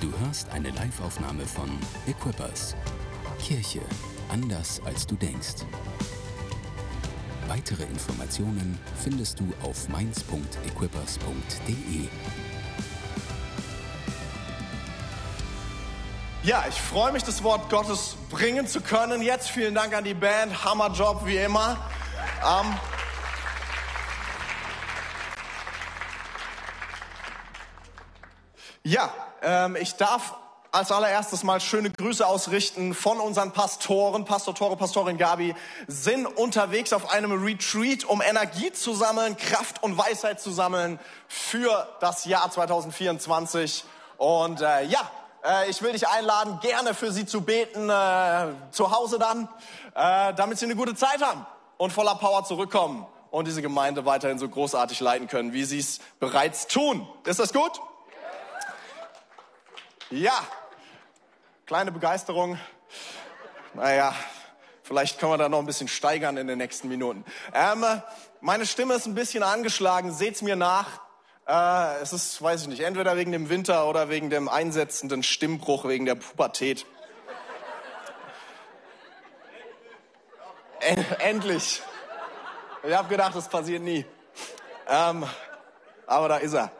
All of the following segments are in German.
Du hörst eine Liveaufnahme von Equippers. Kirche anders als du denkst. Weitere Informationen findest du auf mainz.equippers.de. Ja, ich freue mich, das Wort Gottes bringen zu können. Jetzt vielen Dank an die Band. Hammerjob wie immer. Ähm, ja, ähm, ich darf als allererstes mal schöne Grüße ausrichten von unseren Pastoren. Pastor Tore, Pastorin Gabi sind unterwegs auf einem Retreat, um Energie zu sammeln, Kraft und Weisheit zu sammeln für das Jahr 2024. Und äh, ja, äh, ich will dich einladen, gerne für sie zu beten, äh, zu Hause dann, äh, damit sie eine gute Zeit haben und voller Power zurückkommen und diese Gemeinde weiterhin so großartig leiten können, wie sie es bereits tun. Ist das gut? Ja, kleine Begeisterung. Naja, vielleicht können wir da noch ein bisschen steigern in den nächsten Minuten. Ähm, meine Stimme ist ein bisschen angeschlagen, seht's mir nach. Äh, es ist, weiß ich nicht, entweder wegen dem Winter oder wegen dem einsetzenden Stimmbruch, wegen der Pubertät. Endlich. Ich habe gedacht, das passiert nie. Ähm, aber da ist er.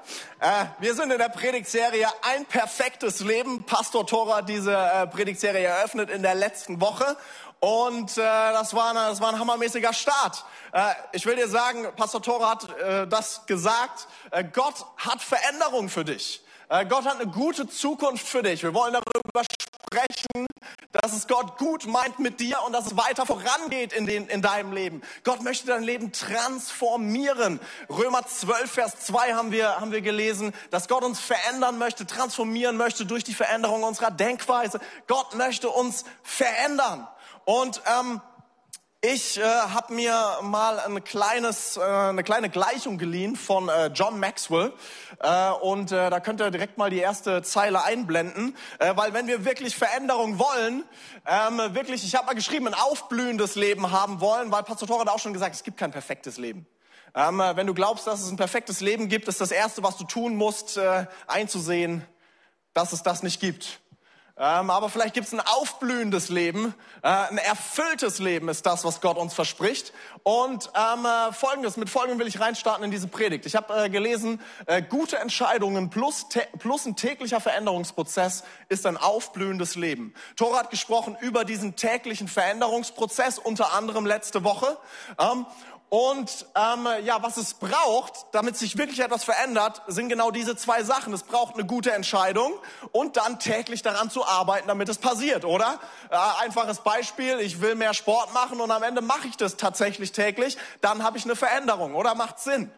Äh, wir sind in der Predigtserie Ein perfektes Leben. Pastor Tora hat diese äh, Predigtserie eröffnet in der letzten Woche. Und äh, das, war eine, das war ein hammermäßiger Start. Äh, ich will dir sagen, Pastor Tora hat äh, das gesagt, äh, Gott hat Veränderung für dich. Äh, Gott hat eine gute Zukunft für dich. Wir wollen darüber sprechen, dass es Gott gut meint mit dir und dass es weiter vorangeht in, den, in deinem Leben. Gott möchte dein Leben transformieren. Römer 12, Vers 2 haben wir, haben wir gelesen, dass Gott uns verändern möchte, transformieren möchte durch die Veränderung unserer Denkweise. Gott möchte uns verändern. Und ähm, ich äh, habe mir mal ein kleines, äh, eine kleine Gleichung geliehen von äh, John Maxwell äh, und äh, da könnt ihr direkt mal die erste Zeile einblenden, äh, weil wenn wir wirklich Veränderung wollen, ähm, wirklich, ich habe mal geschrieben, ein aufblühendes Leben haben wollen, weil Pastor Thor hat auch schon gesagt, es gibt kein perfektes Leben. Ähm, äh, wenn du glaubst, dass es ein perfektes Leben gibt, ist das Erste, was du tun musst, äh, einzusehen, dass es das nicht gibt. Ähm, aber vielleicht gibt es ein aufblühendes Leben, äh, ein erfülltes Leben ist das, was Gott uns verspricht. Und ähm, äh, folgendes, mit folgendem will ich reinstarten in diese Predigt. Ich habe äh, gelesen, äh, gute Entscheidungen plus, plus ein täglicher Veränderungsprozess ist ein aufblühendes Leben. Tora hat gesprochen über diesen täglichen Veränderungsprozess, unter anderem letzte Woche. Ähm, und ähm, ja, was es braucht, damit sich wirklich etwas verändert, sind genau diese zwei Sachen. Es braucht eine gute Entscheidung und dann täglich daran zu arbeiten, damit es passiert, oder? Äh, einfaches Beispiel, ich will mehr Sport machen und am Ende mache ich das tatsächlich täglich, dann habe ich eine Veränderung, oder? Macht Sinn.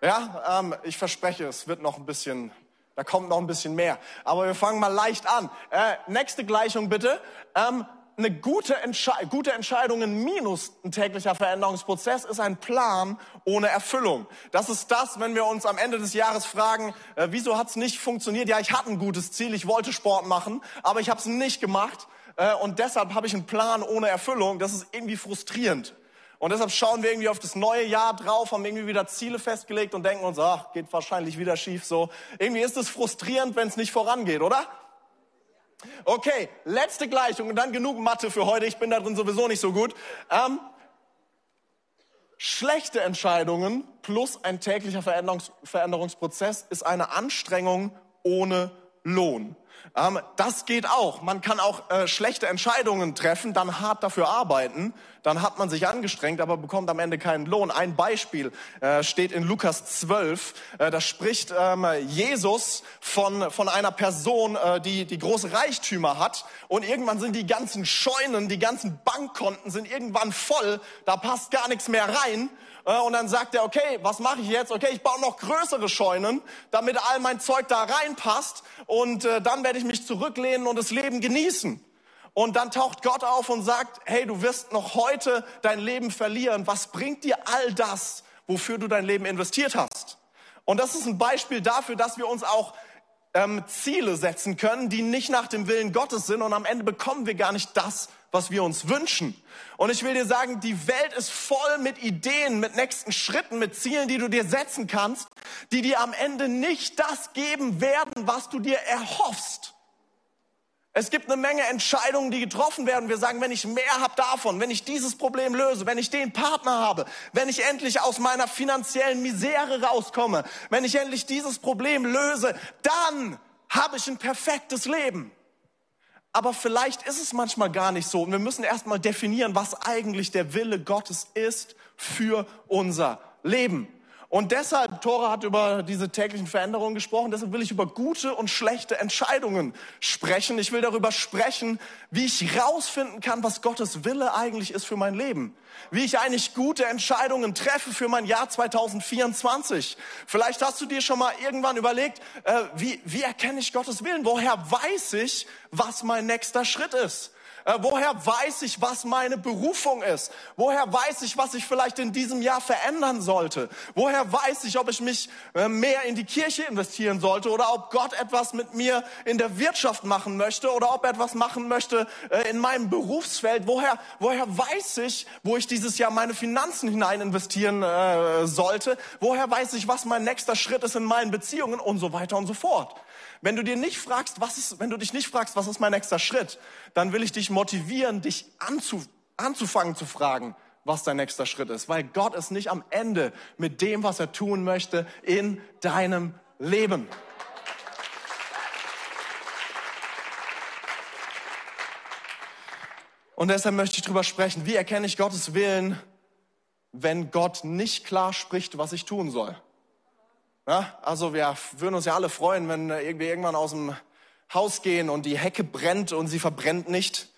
Ja, ähm, ich verspreche, es wird noch ein bisschen, da kommt noch ein bisschen mehr. Aber wir fangen mal leicht an. Äh, nächste Gleichung bitte. Ähm, eine gute, Entsche gute Entscheidungen minus ein täglicher Veränderungsprozess ist ein Plan ohne Erfüllung. Das ist das, wenn wir uns am Ende des Jahres fragen, äh, wieso hat es nicht funktioniert? Ja, ich hatte ein gutes Ziel, ich wollte Sport machen, aber ich habe es nicht gemacht äh, und deshalb habe ich einen Plan ohne Erfüllung. Das ist irgendwie frustrierend. Und deshalb schauen wir irgendwie auf das neue Jahr drauf, haben irgendwie wieder Ziele festgelegt und denken uns, ach, geht wahrscheinlich wieder schief so. Irgendwie ist es frustrierend, wenn es nicht vorangeht, oder? Okay, letzte Gleichung und dann genug Mathe für heute. Ich bin da drin sowieso nicht so gut. Ähm, schlechte Entscheidungen plus ein täglicher Veränderungs Veränderungsprozess ist eine Anstrengung ohne Lohn. Ähm, das geht auch. Man kann auch äh, schlechte Entscheidungen treffen, dann hart dafür arbeiten, dann hat man sich angestrengt, aber bekommt am Ende keinen Lohn. Ein Beispiel äh, steht in Lukas 12. Äh, da spricht ähm, Jesus von, von einer Person, äh, die, die große Reichtümer hat. Und irgendwann sind die ganzen Scheunen, die ganzen Bankkonten sind irgendwann voll. Da passt gar nichts mehr rein. Äh, und dann sagt er, okay, was mache ich jetzt? Okay, ich baue noch größere Scheunen, damit all mein Zeug da reinpasst. Und äh, dann werde ich mich zurücklehnen und das Leben genießen. Und dann taucht Gott auf und sagt, hey, du wirst noch heute dein Leben verlieren. Was bringt dir all das, wofür du dein Leben investiert hast? Und das ist ein Beispiel dafür, dass wir uns auch ähm, Ziele setzen können, die nicht nach dem Willen Gottes sind. Und am Ende bekommen wir gar nicht das, was wir uns wünschen. Und ich will dir sagen, die Welt ist voll mit Ideen, mit nächsten Schritten, mit Zielen, die du dir setzen kannst, die dir am Ende nicht das geben werden, was du dir erhoffst. Es gibt eine Menge Entscheidungen, die getroffen werden. Wir sagen, wenn ich mehr habe davon, wenn ich dieses Problem löse, wenn ich den Partner habe, wenn ich endlich aus meiner finanziellen Misere rauskomme, wenn ich endlich dieses Problem löse, dann habe ich ein perfektes Leben. Aber vielleicht ist es manchmal gar nicht so. Und wir müssen erstmal definieren, was eigentlich der Wille Gottes ist für unser Leben. Und deshalb, Tora hat über diese täglichen Veränderungen gesprochen, deshalb will ich über gute und schlechte Entscheidungen sprechen. Ich will darüber sprechen, wie ich rausfinden kann, was Gottes Wille eigentlich ist für mein Leben. Wie ich eigentlich gute Entscheidungen treffe für mein Jahr 2024. Vielleicht hast du dir schon mal irgendwann überlegt, äh, wie, wie erkenne ich Gottes Willen? Woher weiß ich, was mein nächster Schritt ist? Äh, woher weiß ich, was meine Berufung ist? Woher weiß ich, was ich vielleicht in diesem Jahr verändern sollte? Woher weiß ich, ob ich mich äh, mehr in die Kirche investieren sollte oder ob Gott etwas mit mir in der Wirtschaft machen möchte oder ob er etwas machen möchte äh, in meinem Berufsfeld? Woher, woher weiß ich, wo ich dieses Jahr meine Finanzen hinein investieren sollte? Woher weiß ich, was mein nächster Schritt ist in meinen Beziehungen und so weiter und so fort? Wenn du dir nicht fragst, was ist, wenn du dich nicht fragst, was ist mein nächster Schritt, dann will ich dich motivieren, dich anzu, anzufangen zu fragen, was dein nächster Schritt ist, weil Gott ist nicht am Ende mit dem, was er tun möchte in deinem Leben. Und deshalb möchte ich darüber sprechen, wie erkenne ich Gottes Willen, wenn Gott nicht klar spricht, was ich tun soll. Ja, also wir würden uns ja alle freuen, wenn wir irgendwann aus dem Haus gehen und die Hecke brennt und sie verbrennt nicht.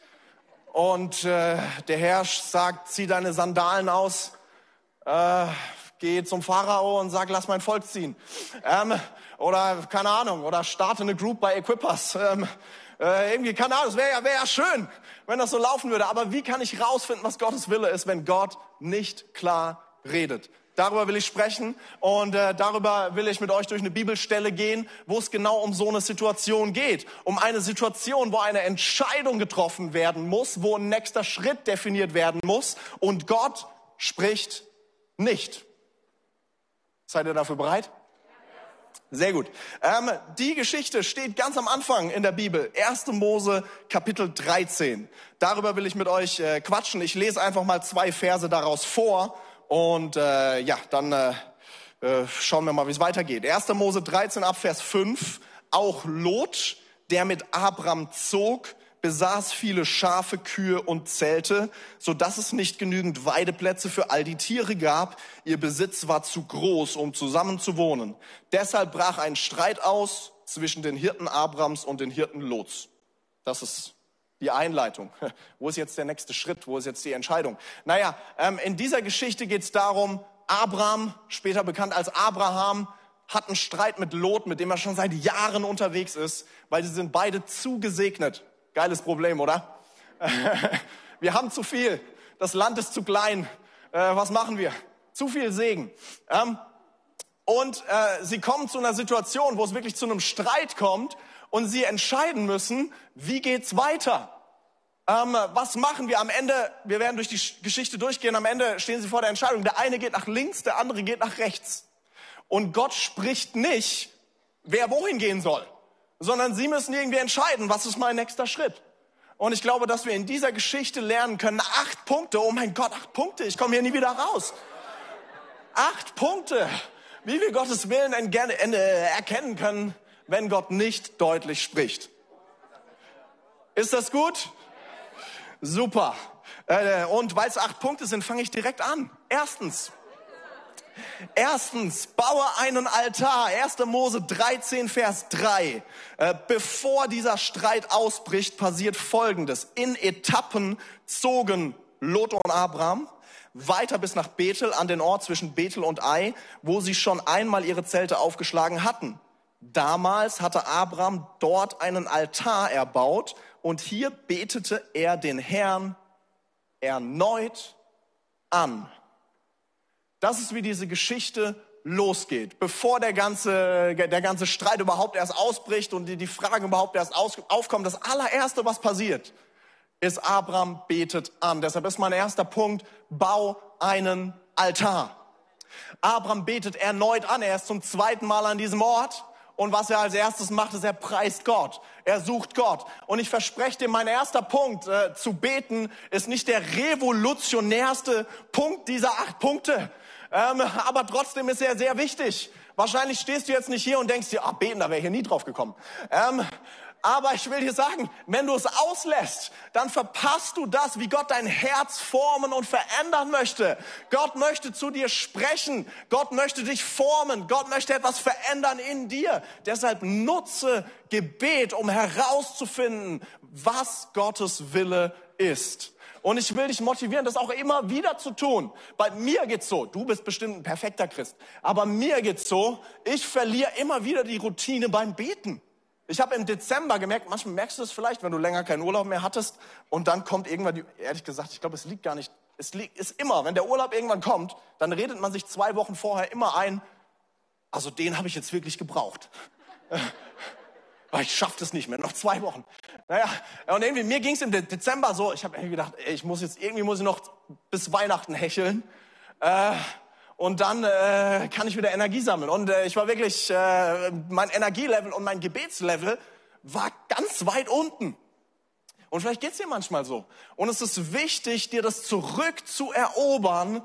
Und äh, der Herr sagt, zieh deine Sandalen aus, äh, geh zum Pharao und sag, lass mein Volk ziehen. Ähm, oder keine Ahnung, oder starte eine Group bei Equippers. Ähm, äh, irgendwie, keine Ahnung, es wäre ja, wär ja schön, wenn das so laufen würde. Aber wie kann ich rausfinden, was Gottes Wille ist, wenn Gott nicht klar redet? Darüber will ich sprechen und äh, darüber will ich mit euch durch eine Bibelstelle gehen, wo es genau um so eine Situation geht. Um eine Situation, wo eine Entscheidung getroffen werden muss, wo ein nächster Schritt definiert werden muss und Gott spricht nicht. Seid ihr dafür bereit? Sehr gut. Ähm, die Geschichte steht ganz am Anfang in der Bibel. 1. Mose Kapitel 13. Darüber will ich mit euch äh, quatschen. Ich lese einfach mal zwei Verse daraus vor und äh, ja, dann äh, äh, schauen wir mal, wie es weitergeht. 1. Mose 13 ab Vers 5. Auch Lot, der mit Abraham zog, besaß viele Schafe, Kühe und Zelte, so dass es nicht genügend Weideplätze für all die Tiere gab. Ihr Besitz war zu groß, um zusammen zu wohnen. Deshalb brach ein Streit aus zwischen den Hirten Abrams und den Hirten Lots. Das ist die Einleitung. Wo ist jetzt der nächste Schritt? Wo ist jetzt die Entscheidung? Naja, ähm, in dieser Geschichte geht es darum, Abraham, später bekannt als Abraham, hat einen Streit mit Lot, mit dem er schon seit Jahren unterwegs ist, weil sie sind beide zu gesegnet. Geiles Problem, oder? wir haben zu viel. Das Land ist zu klein. Äh, was machen wir? Zu viel Segen. Ähm, und äh, sie kommen zu einer Situation, wo es wirklich zu einem Streit kommt und sie entscheiden müssen, wie geht's weiter? Ähm, was machen wir am Ende? Wir werden durch die Geschichte durchgehen. Am Ende stehen sie vor der Entscheidung. Der eine geht nach links, der andere geht nach rechts. Und Gott spricht nicht, wer wohin gehen soll, sondern sie müssen irgendwie entscheiden, was ist mein nächster Schritt. Und ich glaube, dass wir in dieser Geschichte lernen können, acht Punkte, oh mein Gott, acht Punkte, ich komme hier nie wieder raus. Acht Punkte, wie wir Gottes Willen erkennen können, wenn Gott nicht deutlich spricht. Ist das gut? Super. Äh, und weil es acht Punkte sind, fange ich direkt an. Erstens. Erstens, baue einen Altar. 1. Mose 13, Vers 3. Äh, bevor dieser Streit ausbricht, passiert Folgendes. In Etappen zogen Lot und Abraham weiter bis nach Bethel, an den Ort zwischen Bethel und Ai, wo sie schon einmal ihre Zelte aufgeschlagen hatten. Damals hatte Abraham dort einen Altar erbaut und hier betete er den Herrn erneut an. Das ist wie diese Geschichte losgeht, bevor der ganze, der ganze Streit überhaupt erst ausbricht und die, Fragen überhaupt erst aufkommen. Das allererste, was passiert, ist Abraham betet an. Deshalb ist mein erster Punkt, bau einen Altar. Abraham betet erneut an. Er ist zum zweiten Mal an diesem Ort. Und was er als erstes macht, ist, er preist Gott. Er sucht Gott. Und ich verspreche dir, mein erster Punkt äh, zu beten ist nicht der revolutionärste Punkt dieser acht Punkte. Ähm, aber trotzdem ist er sehr wichtig. Wahrscheinlich stehst du jetzt nicht hier und denkst dir, ah, beten, da wäre ich hier nie drauf gekommen. Ähm, aber ich will dir sagen, wenn du es auslässt, dann verpasst du das, wie Gott dein Herz formen und verändern möchte. Gott möchte zu dir sprechen. Gott möchte dich formen. Gott möchte etwas verändern in dir. Deshalb nutze Gebet, um herauszufinden, was Gottes Wille ist. Und ich will dich motivieren, das auch immer wieder zu tun. Bei mir geht's so, du bist bestimmt ein perfekter Christ, aber mir geht's so, ich verliere immer wieder die Routine beim Beten. Ich habe im Dezember gemerkt, manchmal merkst du es vielleicht, wenn du länger keinen Urlaub mehr hattest und dann kommt irgendwann, die, ehrlich gesagt, ich glaube, es liegt gar nicht, es liegt, ist immer, wenn der Urlaub irgendwann kommt, dann redet man sich zwei Wochen vorher immer ein, also den habe ich jetzt wirklich gebraucht. ich schaffe das nicht mehr, noch zwei Wochen. Naja, und irgendwie, mir ging es im Dezember so, ich habe irgendwie gedacht, ey, ich muss jetzt, irgendwie muss ich noch bis Weihnachten hecheln. Äh, und dann äh, kann ich wieder Energie sammeln. Und äh, ich war wirklich, äh, mein Energielevel und mein Gebetslevel war ganz weit unten. Und vielleicht geht's dir manchmal so. Und es ist wichtig, dir das zurückzuerobern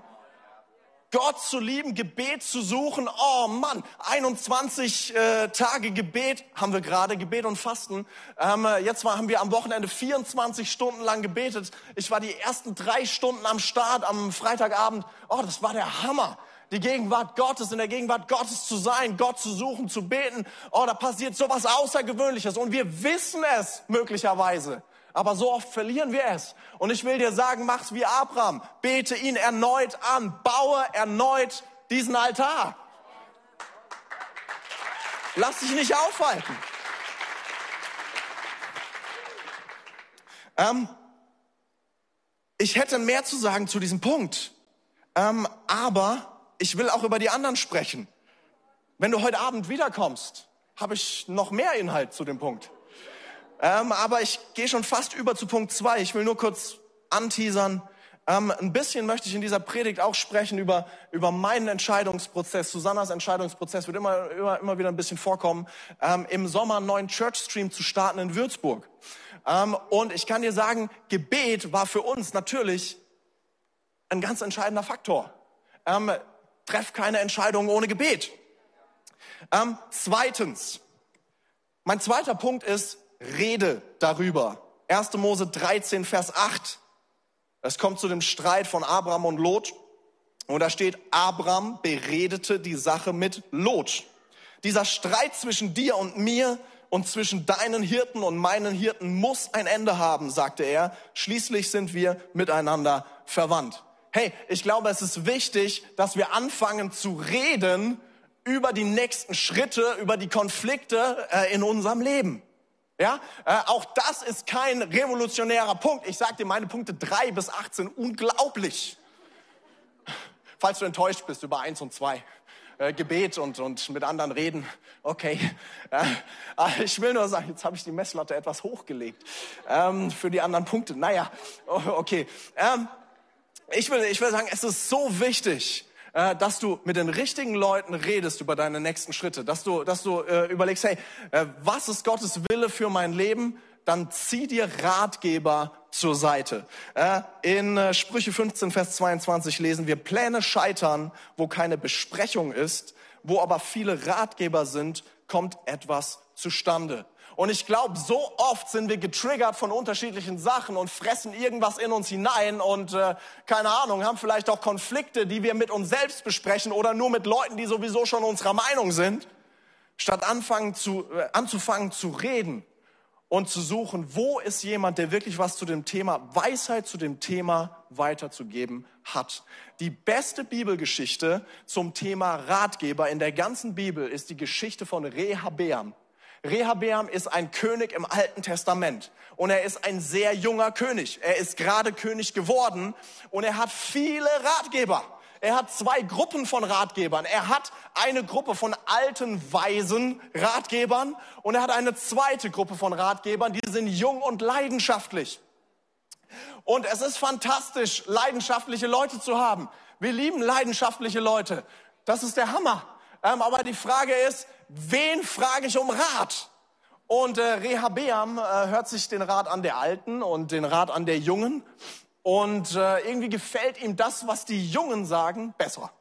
Gott zu lieben, Gebet zu suchen. Oh Mann, 21 äh, Tage Gebet haben wir gerade, Gebet und Fasten. Ähm, jetzt war, haben wir am Wochenende 24 Stunden lang gebetet. Ich war die ersten drei Stunden am Start am Freitagabend. Oh, das war der Hammer. Die Gegenwart Gottes, in der Gegenwart Gottes zu sein, Gott zu suchen, zu beten. Oh, da passiert sowas Außergewöhnliches und wir wissen es möglicherweise aber so oft verlieren wir es. Und ich will dir sagen, mach's wie Abraham. Bete ihn erneut an. Baue erneut diesen Altar. Lass dich nicht aufhalten. Ähm, ich hätte mehr zu sagen zu diesem Punkt. Ähm, aber ich will auch über die anderen sprechen. Wenn du heute Abend wiederkommst, habe ich noch mehr Inhalt zu dem Punkt. Ähm, aber ich gehe schon fast über zu Punkt zwei. Ich will nur kurz anteasern. Ähm, ein bisschen möchte ich in dieser Predigt auch sprechen über, über meinen Entscheidungsprozess. Susannas Entscheidungsprozess wird immer, immer, immer wieder ein bisschen vorkommen, ähm, im Sommer einen neuen Church Stream zu starten in Würzburg. Ähm, und ich kann dir sagen, Gebet war für uns natürlich ein ganz entscheidender Faktor. Ähm, treff keine Entscheidungen ohne Gebet. Ähm, zweitens, mein zweiter Punkt ist, rede darüber. 1. Mose 13, Vers 8. Es kommt zu dem Streit von Abraham und Lot. Und da steht, Abraham beredete die Sache mit Lot. Dieser Streit zwischen dir und mir und zwischen deinen Hirten und meinen Hirten muss ein Ende haben, sagte er. Schließlich sind wir miteinander verwandt. Hey, ich glaube, es ist wichtig, dass wir anfangen zu reden über die nächsten Schritte, über die Konflikte äh, in unserem Leben. Ja, äh, auch das ist kein revolutionärer Punkt. Ich sage dir meine Punkte drei bis 18, unglaublich. Falls du enttäuscht bist über eins und zwei, äh, Gebet und, und mit anderen reden, okay. Äh, ich will nur sagen, jetzt habe ich die Messlatte etwas hochgelegt ähm, für die anderen Punkte. Naja, okay. Ähm, ich, will, ich will sagen, es ist so wichtig, äh, dass du mit den richtigen Leuten redest über deine nächsten Schritte, dass du, dass du äh, überlegst, hey, äh, was ist Gottes Wille für mein Leben? Dann zieh dir Ratgeber zur Seite. Äh, in äh, Sprüche 15, Vers 22 lesen wir, Pläne scheitern, wo keine Besprechung ist, wo aber viele Ratgeber sind, kommt etwas zustande. Und ich glaube, so oft sind wir getriggert von unterschiedlichen Sachen und fressen irgendwas in uns hinein und äh, keine Ahnung, haben vielleicht auch Konflikte, die wir mit uns selbst besprechen oder nur mit Leuten, die sowieso schon unserer Meinung sind, statt anfangen zu, äh, anzufangen zu reden und zu suchen, wo ist jemand, der wirklich was zu dem Thema Weisheit zu dem Thema weiterzugeben hat. Die beste Bibelgeschichte zum Thema Ratgeber in der ganzen Bibel ist die Geschichte von Rehabeam. Rehabeam ist ein König im Alten Testament und er ist ein sehr junger König. Er ist gerade König geworden und er hat viele Ratgeber. Er hat zwei Gruppen von Ratgebern. Er hat eine Gruppe von alten, weisen Ratgebern und er hat eine zweite Gruppe von Ratgebern, die sind jung und leidenschaftlich. Und es ist fantastisch, leidenschaftliche Leute zu haben. Wir lieben leidenschaftliche Leute. Das ist der Hammer. Ähm, aber die Frage ist, wen frage ich um Rat? Und äh, Rehabeam äh, hört sich den Rat an der Alten und den Rat an der Jungen. Und äh, irgendwie gefällt ihm das, was die Jungen sagen, besser.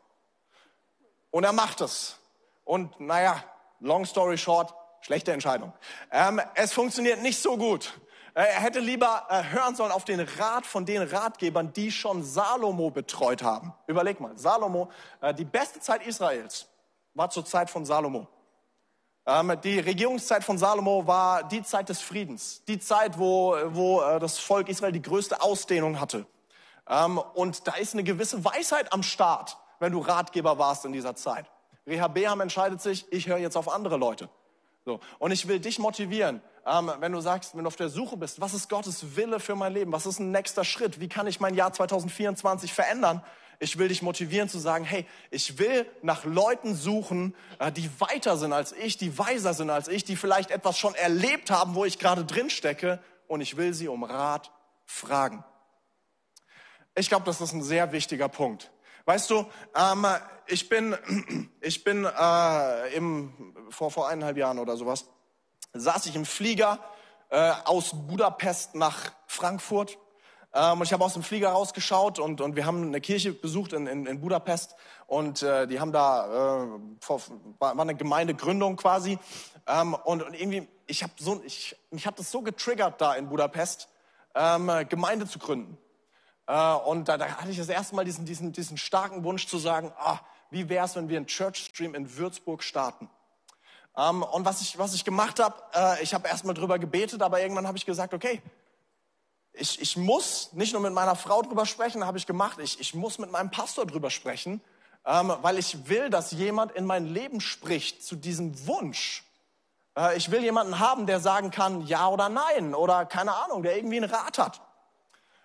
Und er macht es. Und naja, long story short, schlechte Entscheidung. Ähm, es funktioniert nicht so gut. Äh, er hätte lieber äh, hören sollen auf den Rat von den Ratgebern, die schon Salomo betreut haben. Überleg mal, Salomo, äh, die beste Zeit Israels war zur Zeit von Salomo. Ähm, die Regierungszeit von Salomo war die Zeit des Friedens, die Zeit, wo, wo das Volk Israel die größte Ausdehnung hatte. Ähm, und da ist eine gewisse Weisheit am Start, wenn du Ratgeber warst in dieser Zeit. Rehabeam entscheidet sich, ich höre jetzt auf andere Leute. So. Und ich will dich motivieren, ähm, wenn du sagst, wenn du auf der Suche bist, was ist Gottes Wille für mein Leben? Was ist ein nächster Schritt? Wie kann ich mein Jahr 2024 verändern? Ich will dich motivieren zu sagen, hey, ich will nach Leuten suchen, äh, die weiter sind als ich, die weiser sind als ich, die vielleicht etwas schon erlebt haben, wo ich gerade drin stecke und ich will sie um Rat fragen. Ich glaube, das ist ein sehr wichtiger Punkt. Weißt du, ähm, ich bin, ich bin äh, im, vor, vor eineinhalb Jahren oder sowas, saß ich im Flieger äh, aus Budapest nach Frankfurt. Ähm, und ich habe aus dem Flieger rausgeschaut und, und wir haben eine Kirche besucht in, in, in Budapest und äh, die haben da, äh, vor, war, eine Gemeindegründung quasi. Ähm, und, und irgendwie, ich habe so, ich, mich hat das so getriggert da in Budapest, ähm, Gemeinde zu gründen. Äh, und da, da hatte ich das erste Mal diesen, diesen, diesen starken Wunsch zu sagen, ah, wie wäre es, wenn wir einen Church Stream in Würzburg starten? Ähm, und was ich, was ich gemacht habe, äh, ich habe erstmal drüber gebetet, aber irgendwann habe ich gesagt, okay, ich, ich muss nicht nur mit meiner Frau drüber sprechen, habe ich gemacht, ich, ich muss mit meinem Pastor drüber sprechen, ähm, weil ich will, dass jemand in mein Leben spricht zu diesem Wunsch. Äh, ich will jemanden haben, der sagen kann, ja oder nein oder keine Ahnung, der irgendwie einen Rat hat.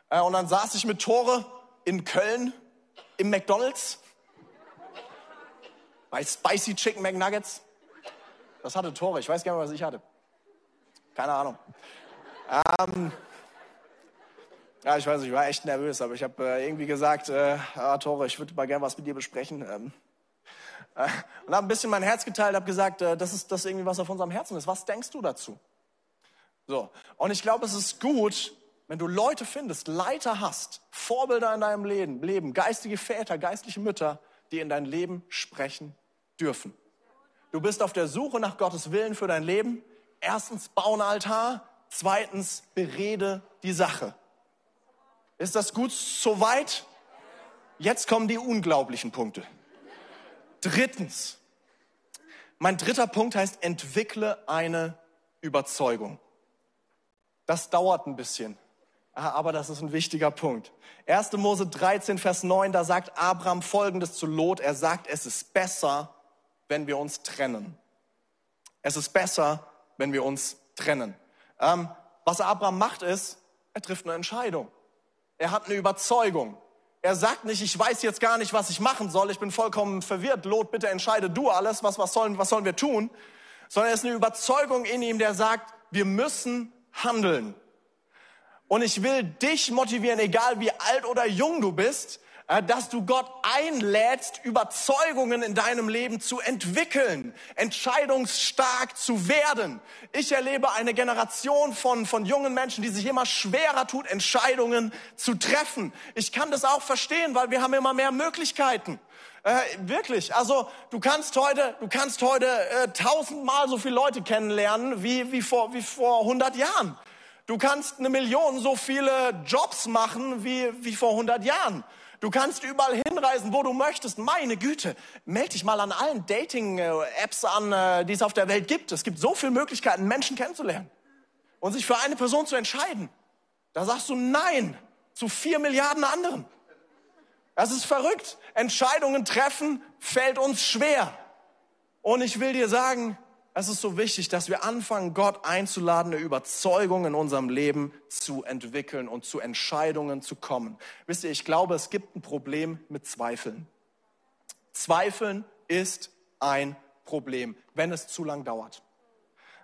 Äh, und dann saß ich mit Tore in Köln im McDonald's bei Spicy Chicken McNuggets. Das hatte Tore. Ich weiß gar nicht, was ich hatte. Keine Ahnung. Ähm, ja, ich weiß ich war echt nervös, aber ich habe äh, irgendwie gesagt, äh, ah, Tore, ich würde mal gerne was mit dir besprechen. Ähm, äh, und habe ein bisschen mein Herz geteilt, habe gesagt, äh, das ist das irgendwie, was auf unserem Herzen ist. Was denkst du dazu? So. Und ich glaube, es ist gut, wenn du Leute findest, Leiter hast, Vorbilder in deinem Leben, Leben, geistige Väter, geistliche Mütter, die in dein Leben sprechen dürfen. Du bist auf der Suche nach Gottes Willen für dein Leben. Erstens, bau einen Altar. Zweitens, berede die Sache. Ist das gut soweit? Jetzt kommen die unglaublichen Punkte. Drittens, mein dritter Punkt heißt, entwickle eine Überzeugung. Das dauert ein bisschen, aber das ist ein wichtiger Punkt. 1. Mose 13, Vers 9, da sagt Abraham Folgendes zu Lot. Er sagt, es ist besser, wenn wir uns trennen. Es ist besser, wenn wir uns trennen. Ähm, was Abraham macht ist, er trifft eine Entscheidung. Er hat eine Überzeugung. Er sagt nicht, ich weiß jetzt gar nicht, was ich machen soll, ich bin vollkommen verwirrt. Lot, bitte entscheide du alles, was, was, sollen, was sollen wir tun? Sondern es ist eine Überzeugung in ihm, der sagt, wir müssen handeln. Und ich will dich motivieren, egal wie alt oder jung du bist, dass du Gott einlädst, Überzeugungen in deinem Leben zu entwickeln, entscheidungsstark zu werden. Ich erlebe eine Generation von, von jungen Menschen, die sich immer schwerer tut, Entscheidungen zu treffen. Ich kann das auch verstehen, weil wir haben immer mehr Möglichkeiten. Äh, wirklich. Also du kannst heute, du kannst heute äh, tausendmal so viele Leute kennenlernen wie, wie, vor, wie vor 100 Jahren. Du kannst eine Million so viele Jobs machen wie, wie vor 100 Jahren. Du kannst überall hinreisen, wo du möchtest. Meine Güte, melde dich mal an allen Dating-Apps an, äh, die es auf der Welt gibt. Es gibt so viele Möglichkeiten, Menschen kennenzulernen und sich für eine Person zu entscheiden. Da sagst du Nein zu vier Milliarden anderen. Das ist verrückt. Entscheidungen treffen fällt uns schwer. Und ich will dir sagen, es ist so wichtig, dass wir anfangen, Gott einzuladen, eine Überzeugung in unserem Leben zu entwickeln und zu Entscheidungen zu kommen. Wisst ihr, ich glaube, es gibt ein Problem mit Zweifeln. Zweifeln ist ein Problem, wenn es zu lang dauert.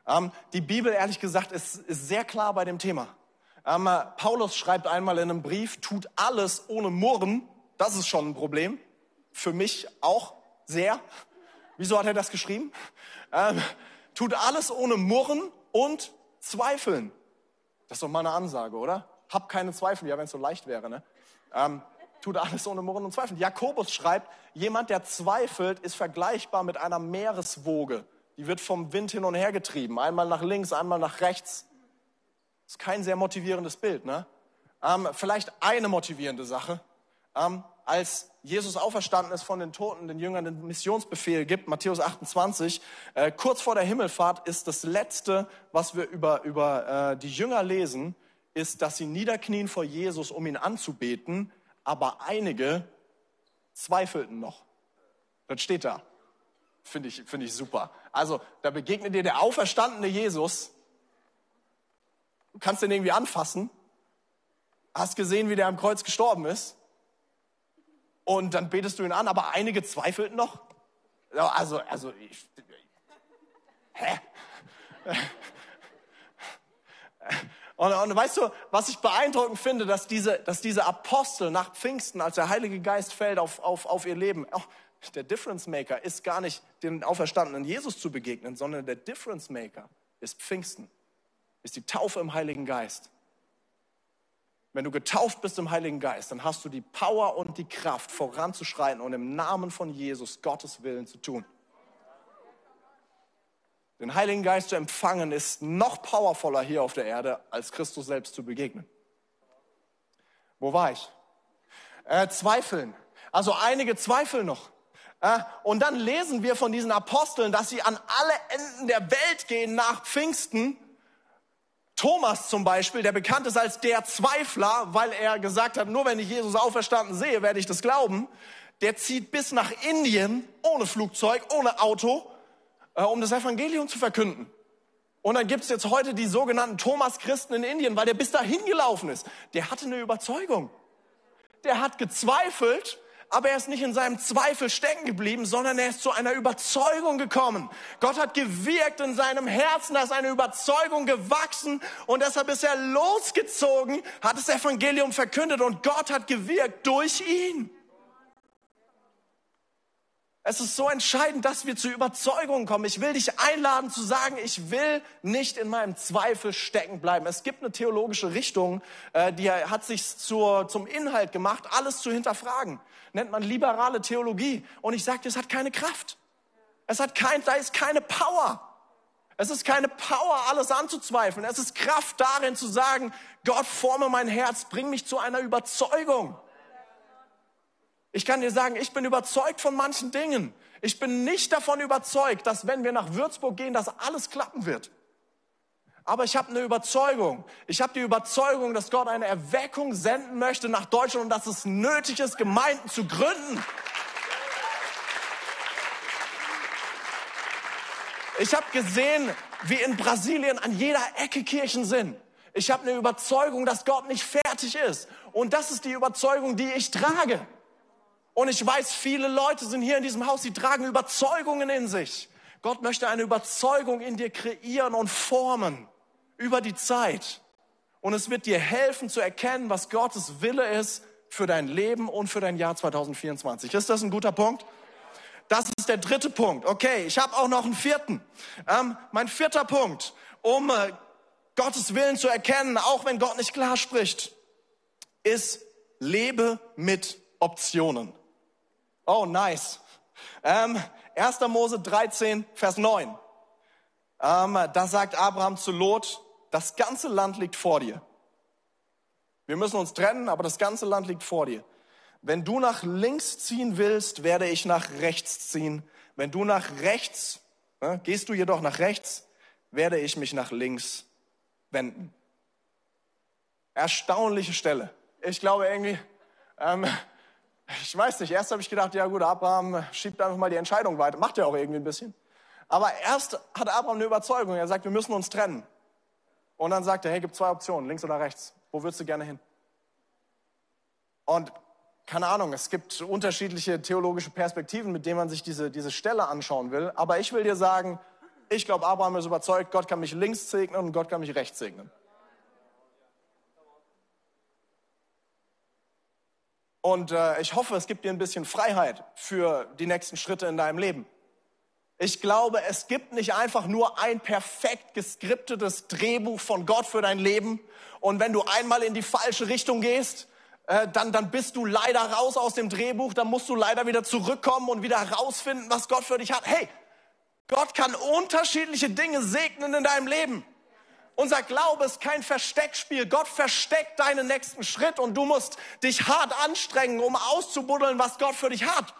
Ähm, die Bibel, ehrlich gesagt, ist, ist sehr klar bei dem Thema. Ähm, Paulus schreibt einmal in einem Brief, tut alles ohne Murren. Das ist schon ein Problem. Für mich auch sehr. Wieso hat er das geschrieben? Ähm, tut alles ohne Murren und Zweifeln. Das ist doch mal eine Ansage, oder? Hab keine Zweifel, ja, wenn es so leicht wäre, ne? Ähm, tut alles ohne Murren und Zweifeln. Jakobus schreibt, jemand, der zweifelt, ist vergleichbar mit einer Meereswoge. Die wird vom Wind hin und her getrieben, einmal nach links, einmal nach rechts. Ist kein sehr motivierendes Bild, ne? Ähm, vielleicht eine motivierende Sache. Ähm, als Jesus auferstanden ist von den Toten, den Jüngern den Missionsbefehl gibt, Matthäus 28, äh, kurz vor der Himmelfahrt ist das Letzte, was wir über, über äh, die Jünger lesen, ist, dass sie niederknien vor Jesus, um ihn anzubeten, aber einige zweifelten noch. Das steht da. Finde ich, finde ich super. Also, da begegnet dir der auferstandene Jesus. Du kannst den irgendwie anfassen. Hast gesehen, wie der am Kreuz gestorben ist. Und dann betest du ihn an, aber einige zweifelten noch. Also, also, ich, hä? Und, und, weißt du, was ich beeindruckend finde, dass diese, dass diese Apostel nach Pfingsten, als der Heilige Geist fällt auf, auf, auf ihr Leben, oh, der Difference Maker ist gar nicht dem auferstandenen Jesus zu begegnen, sondern der Difference Maker ist Pfingsten, ist die Taufe im Heiligen Geist. Wenn du getauft bist im Heiligen Geist, dann hast du die Power und die Kraft, voranzuschreiten und im Namen von Jesus Gottes Willen zu tun. Den Heiligen Geist zu empfangen ist noch powervoller hier auf der Erde, als Christus selbst zu begegnen. Wo war ich? Äh, zweifeln. Also einige zweifeln noch. Äh, und dann lesen wir von diesen Aposteln, dass sie an alle Enden der Welt gehen nach Pfingsten Thomas zum Beispiel, der bekannt ist als der Zweifler, weil er gesagt hat, nur wenn ich Jesus auferstanden sehe, werde ich das glauben, der zieht bis nach Indien ohne Flugzeug, ohne Auto, äh, um das Evangelium zu verkünden. Und dann gibt es jetzt heute die sogenannten Thomas-Christen in Indien, weil der bis dahin gelaufen ist. Der hatte eine Überzeugung. Der hat gezweifelt aber er ist nicht in seinem Zweifel stecken geblieben, sondern er ist zu einer Überzeugung gekommen. Gott hat gewirkt in seinem Herzen, da ist eine Überzeugung gewachsen und deshalb ist er losgezogen, hat das Evangelium verkündet und Gott hat gewirkt durch ihn. Es ist so entscheidend, dass wir zu Überzeugungen kommen. Ich will dich einladen zu sagen, ich will nicht in meinem Zweifel stecken bleiben. Es gibt eine theologische Richtung, äh, die hat sich zur, zum Inhalt gemacht, alles zu hinterfragen. Nennt man liberale Theologie. Und ich sage, es hat keine Kraft. Es hat kein, da ist keine Power. Es ist keine Power, alles anzuzweifeln. Es ist Kraft darin zu sagen, Gott forme mein Herz, bring mich zu einer Überzeugung. Ich kann dir sagen, ich bin überzeugt von manchen Dingen. Ich bin nicht davon überzeugt, dass wenn wir nach Würzburg gehen, dass alles klappen wird. Aber ich habe eine Überzeugung. Ich habe die Überzeugung, dass Gott eine Erweckung senden möchte nach Deutschland und dass es nötig ist, Gemeinden zu gründen. Ich habe gesehen, wie in Brasilien an jeder Ecke Kirchen sind. Ich habe eine Überzeugung, dass Gott nicht fertig ist. Und das ist die Überzeugung, die ich trage. Und ich weiß, viele Leute sind hier in diesem Haus, die tragen Überzeugungen in sich. Gott möchte eine Überzeugung in dir kreieren und formen über die Zeit. Und es wird dir helfen zu erkennen, was Gottes Wille ist für dein Leben und für dein Jahr 2024. Ist das ein guter Punkt? Das ist der dritte Punkt. Okay, ich habe auch noch einen vierten. Ähm, mein vierter Punkt, um äh, Gottes Willen zu erkennen, auch wenn Gott nicht klar spricht, ist, lebe mit Optionen. Oh, nice. Ähm, 1. Mose 13, Vers 9. Ähm, da sagt Abraham zu Lot, das ganze Land liegt vor dir. Wir müssen uns trennen, aber das ganze Land liegt vor dir. Wenn du nach links ziehen willst, werde ich nach rechts ziehen. Wenn du nach rechts, äh, gehst du jedoch nach rechts, werde ich mich nach links wenden. Erstaunliche Stelle. Ich glaube irgendwie, ähm, ich weiß nicht, erst habe ich gedacht, ja gut, Abraham schiebt einfach mal die Entscheidung weiter. Macht er auch irgendwie ein bisschen. Aber erst hat Abraham eine Überzeugung. Er sagt, wir müssen uns trennen. Und dann sagt er, hey, gibt zwei Optionen, links oder rechts. Wo würdest du gerne hin? Und keine Ahnung, es gibt unterschiedliche theologische Perspektiven, mit denen man sich diese, diese Stelle anschauen will. Aber ich will dir sagen, ich glaube, Abraham ist überzeugt, Gott kann mich links segnen und Gott kann mich rechts segnen. Und äh, ich hoffe, es gibt dir ein bisschen Freiheit für die nächsten Schritte in deinem Leben. Ich glaube, es gibt nicht einfach nur ein perfekt geskriptetes Drehbuch von Gott für dein Leben. Und wenn du einmal in die falsche Richtung gehst, äh, dann, dann bist du leider raus aus dem Drehbuch. Dann musst du leider wieder zurückkommen und wieder herausfinden, was Gott für dich hat. Hey, Gott kann unterschiedliche Dinge segnen in deinem Leben. Unser Glaube ist kein Versteckspiel. Gott versteckt deinen nächsten Schritt und du musst dich hart anstrengen, um auszubuddeln, was Gott für dich hat.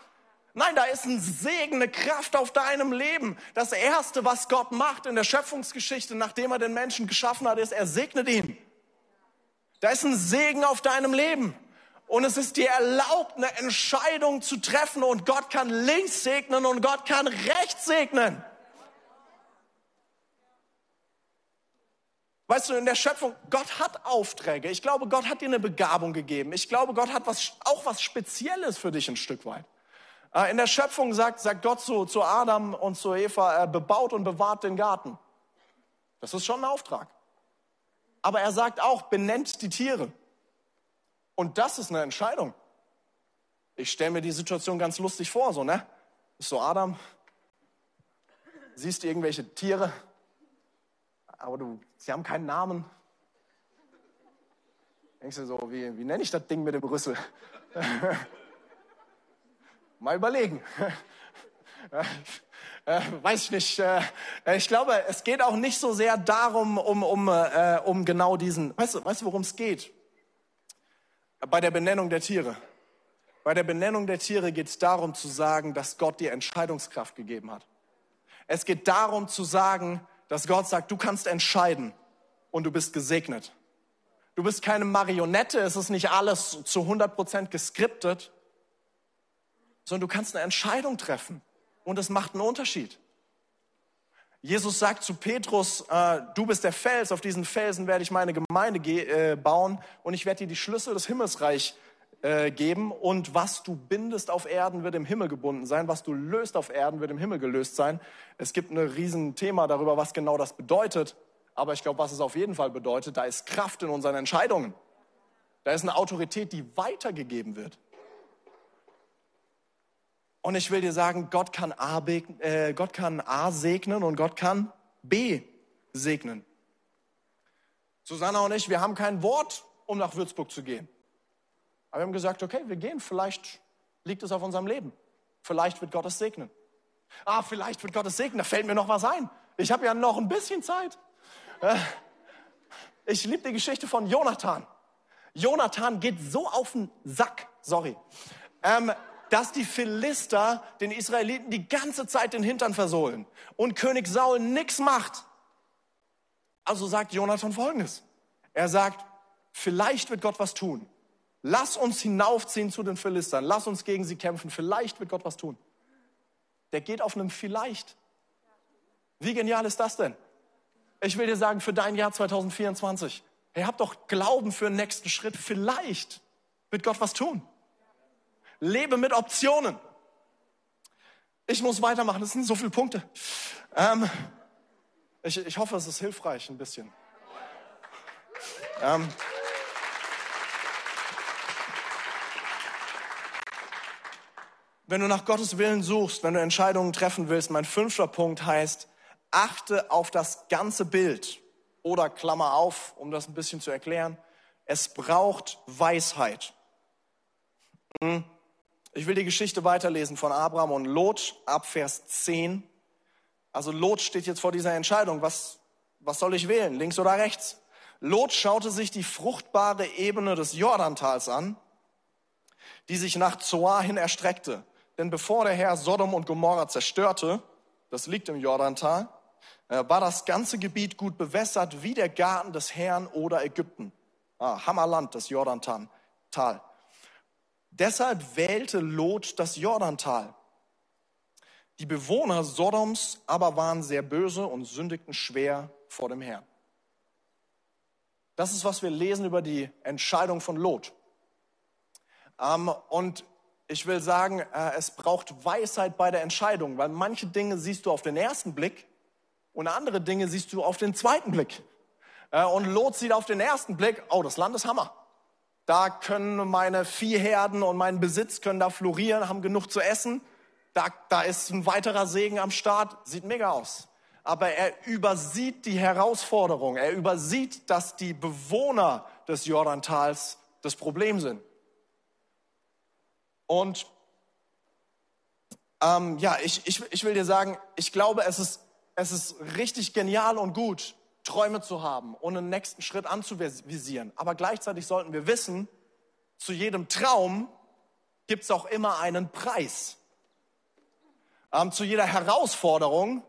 Nein, da ist ein Segen, eine Kraft auf deinem Leben. Das Erste, was Gott macht in der Schöpfungsgeschichte, nachdem er den Menschen geschaffen hat, ist, er segnet ihn. Da ist ein Segen auf deinem Leben. Und es ist dir erlaubt, eine Entscheidung zu treffen. Und Gott kann links segnen und Gott kann rechts segnen. Weißt du, in der Schöpfung, Gott hat Aufträge. Ich glaube, Gott hat dir eine Begabung gegeben. Ich glaube, Gott hat was, auch was Spezielles für dich ein Stück weit. Äh, in der Schöpfung sagt, sagt Gott zu, zu Adam und zu Eva, er bebaut und bewahrt den Garten. Das ist schon ein Auftrag. Aber er sagt auch, benennt die Tiere. Und das ist eine Entscheidung. Ich stelle mir die Situation ganz lustig vor, so, ne? Ist so, Adam, siehst irgendwelche Tiere, aber du, sie haben keinen Namen. Denkst du so, wie, wie nenne ich das Ding mit dem Rüssel? Mal überlegen. Äh, weiß ich nicht. Äh, ich glaube, es geht auch nicht so sehr darum, um, um, äh, um genau diesen. Weißt du, weißt du worum es geht? Bei der Benennung der Tiere. Bei der Benennung der Tiere geht es darum zu sagen, dass Gott dir Entscheidungskraft gegeben hat. Es geht darum zu sagen, dass Gott sagt, du kannst entscheiden und du bist gesegnet. Du bist keine Marionette, es ist nicht alles zu 100 Prozent geskriptet, sondern du kannst eine Entscheidung treffen und es macht einen Unterschied. Jesus sagt zu Petrus, äh, du bist der Fels, auf diesen Felsen werde ich meine Gemeinde äh, bauen und ich werde dir die Schlüssel des Himmelsreich äh, geben und was du bindest auf Erden wird im Himmel gebunden sein, was du löst auf Erden wird im Himmel gelöst sein. Es gibt ein Riesenthema darüber, was genau das bedeutet, aber ich glaube, was es auf jeden Fall bedeutet, da ist Kraft in unseren Entscheidungen. Da ist eine Autorität, die weitergegeben wird. Und ich will dir sagen, Gott kann A, äh, Gott kann A segnen und Gott kann B segnen. Susanna und ich, wir haben kein Wort, um nach Würzburg zu gehen. Aber wir haben gesagt, okay, wir gehen, vielleicht liegt es auf unserem Leben. Vielleicht wird Gott es segnen. Ah, vielleicht wird Gott es segnen, da fällt mir noch was ein. Ich habe ja noch ein bisschen Zeit. Äh, ich liebe die Geschichte von Jonathan. Jonathan geht so auf den Sack, sorry. Ähm, dass die Philister den Israeliten die ganze Zeit den Hintern versohlen und König Saul nichts macht. Also sagt Jonathan Folgendes. Er sagt, vielleicht wird Gott was tun. Lass uns hinaufziehen zu den Philistern. Lass uns gegen sie kämpfen. Vielleicht wird Gott was tun. Der geht auf einem Vielleicht. Wie genial ist das denn? Ich will dir sagen, für dein Jahr 2024, hey, hab doch Glauben für den nächsten Schritt. Vielleicht wird Gott was tun. Lebe mit Optionen. Ich muss weitermachen, das sind so viele Punkte. Ähm, ich, ich hoffe, es ist hilfreich ein bisschen. Ähm, wenn du nach Gottes Willen suchst, wenn du Entscheidungen treffen willst, mein fünfter Punkt heißt, achte auf das ganze Bild. Oder Klammer auf, um das ein bisschen zu erklären, es braucht Weisheit. Hm. Ich will die Geschichte weiterlesen von Abraham und Lot ab Vers 10. Also Lot steht jetzt vor dieser Entscheidung. Was, was soll ich wählen? Links oder rechts? Lot schaute sich die fruchtbare Ebene des Jordantals an, die sich nach Zoar hin erstreckte. Denn bevor der Herr Sodom und Gomorra zerstörte, das liegt im Jordantal, äh, war das ganze Gebiet gut bewässert wie der Garten des Herrn oder Ägypten. Ah, Hammerland, das Jordantal. Deshalb wählte Lot das Jordantal. Die Bewohner Sodoms aber waren sehr böse und sündigten schwer vor dem Herrn. Das ist, was wir lesen über die Entscheidung von Lot. Ähm, und ich will sagen, äh, es braucht Weisheit bei der Entscheidung, weil manche Dinge siehst du auf den ersten Blick und andere Dinge siehst du auf den zweiten Blick. Äh, und Lot sieht auf den ersten Blick, oh, das Land ist Hammer. Da können meine Viehherden und mein Besitz können da florieren, haben genug zu essen. Da, da ist ein weiterer Segen am Start, sieht mega aus. Aber er übersieht die Herausforderung. Er übersieht, dass die Bewohner des Jordantals das Problem sind. Und ähm, ja, ich, ich, ich will dir sagen, ich glaube, es ist, es ist richtig genial und gut, Träume zu haben und einen nächsten Schritt anzuvisieren. Aber gleichzeitig sollten wir wissen, zu jedem Traum gibt es auch immer einen Preis. Ähm, zu jeder Herausforderung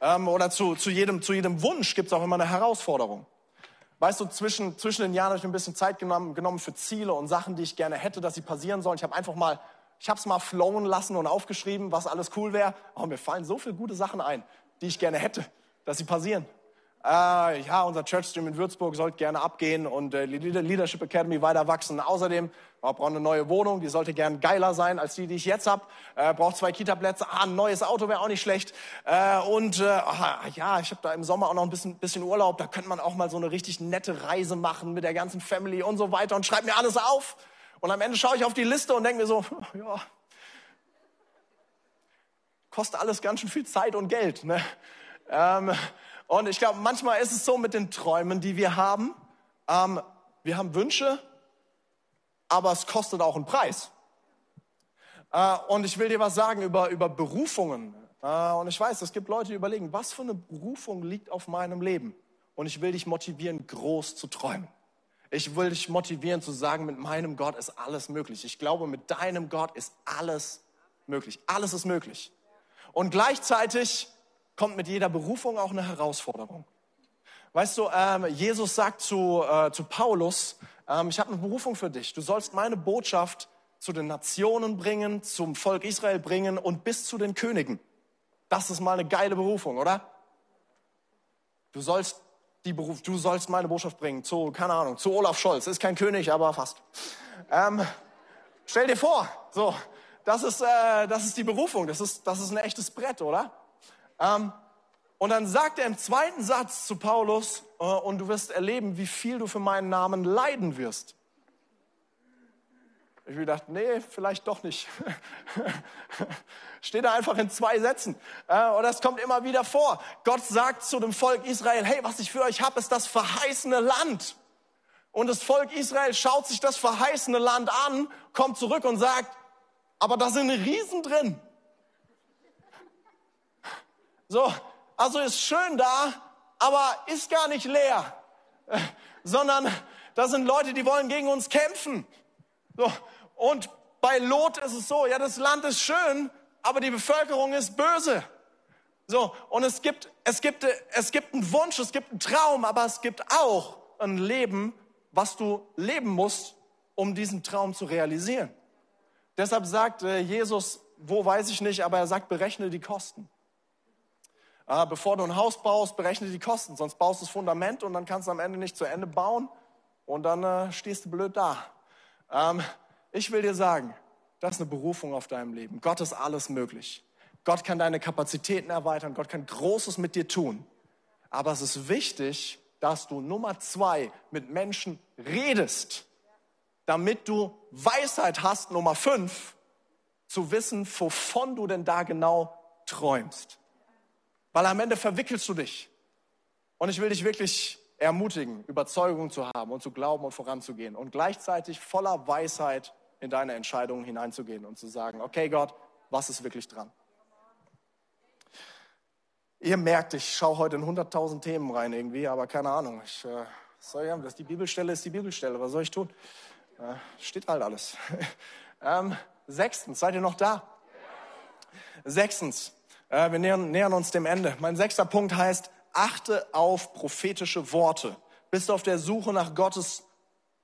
ähm, oder zu, zu, jedem, zu jedem Wunsch gibt es auch immer eine Herausforderung. Weißt du, zwischen, zwischen den Jahren habe ich ein bisschen Zeit genommen, genommen für Ziele und Sachen, die ich gerne hätte, dass sie passieren sollen. Ich habe einfach mal, ich habe es mal flowen lassen und aufgeschrieben, was alles cool wäre. Oh, mir fallen so viele gute Sachen ein, die ich gerne hätte, dass sie passieren äh, ja, unser Churchstream in Würzburg sollte gerne abgehen und äh, die Leadership Academy weiter wachsen. Außerdem wir brauchen eine neue Wohnung, die sollte gern geiler sein als die, die ich jetzt habe. Äh, braucht zwei Kita-Plätze, ah, ein neues Auto wäre auch nicht schlecht. Äh, und äh, ach, ja, ich habe da im Sommer auch noch ein bisschen, bisschen Urlaub, da könnte man auch mal so eine richtig nette Reise machen mit der ganzen Family und so weiter und schreibt mir alles auf. Und am Ende schaue ich auf die Liste und denke mir so, ja, kostet alles ganz schön viel Zeit und Geld. Ne? Ähm, und ich glaube, manchmal ist es so mit den Träumen, die wir haben. Ähm, wir haben Wünsche, aber es kostet auch einen Preis. Äh, und ich will dir was sagen über, über Berufungen. Äh, und ich weiß, es gibt Leute, die überlegen, was für eine Berufung liegt auf meinem Leben? Und ich will dich motivieren, groß zu träumen. Ich will dich motivieren zu sagen, mit meinem Gott ist alles möglich. Ich glaube, mit deinem Gott ist alles möglich. Alles ist möglich. Und gleichzeitig kommt mit jeder Berufung auch eine Herausforderung. Weißt du, ähm, Jesus sagt zu, äh, zu Paulus, ähm, ich habe eine Berufung für dich. Du sollst meine Botschaft zu den Nationen bringen, zum Volk Israel bringen und bis zu den Königen. Das ist mal eine geile Berufung, oder? Du sollst die Beruf, du sollst meine Botschaft bringen zu, keine Ahnung, zu Olaf Scholz. Ist kein König, aber fast. Ähm, stell dir vor, so, das ist, äh, das ist die Berufung. Das ist, das ist ein echtes Brett, oder? Ähm, und dann sagt er im zweiten Satz zu Paulus, äh, und du wirst erleben, wie viel du für meinen Namen leiden wirst. Ich habe gedacht, nee, vielleicht doch nicht. Steht da einfach in zwei Sätzen. Äh, und das kommt immer wieder vor. Gott sagt zu dem Volk Israel, hey, was ich für euch habe, ist das verheißene Land. Und das Volk Israel schaut sich das verheißene Land an, kommt zurück und sagt, aber da sind Riesen drin. So, also ist schön da, aber ist gar nicht leer, sondern da sind Leute, die wollen gegen uns kämpfen. So, und bei Lot ist es so, ja, das Land ist schön, aber die Bevölkerung ist böse. So, und es gibt, es gibt, es gibt einen Wunsch, es gibt einen Traum, aber es gibt auch ein Leben, was du leben musst, um diesen Traum zu realisieren. Deshalb sagt äh, Jesus, wo weiß ich nicht, aber er sagt, berechne die Kosten. Ah, bevor du ein Haus baust, berechne die Kosten, sonst baust du das Fundament und dann kannst du am Ende nicht zu Ende bauen und dann äh, stehst du blöd da. Ähm, ich will dir sagen, das ist eine Berufung auf deinem Leben. Gott ist alles möglich. Gott kann deine Kapazitäten erweitern, Gott kann Großes mit dir tun. Aber es ist wichtig, dass du Nummer zwei mit Menschen redest, damit du Weisheit hast, Nummer fünf, zu wissen, wovon du denn da genau träumst. Weil am Ende verwickelst du dich. Und ich will dich wirklich ermutigen, Überzeugung zu haben und zu glauben und voranzugehen und gleichzeitig voller Weisheit in deine Entscheidungen hineinzugehen und zu sagen, okay Gott, was ist wirklich dran? Ihr merkt, ich schaue heute in 100.000 Themen rein irgendwie, aber keine Ahnung. Ich, äh, soll ja, die Bibelstelle ist die Bibelstelle. Was soll ich tun? Äh, steht halt alles. ähm, sechstens, seid ihr noch da? Sechstens, äh, wir nähern, nähern uns dem Ende. Mein sechster Punkt heißt, achte auf prophetische Worte. Bist du auf der Suche nach Gottes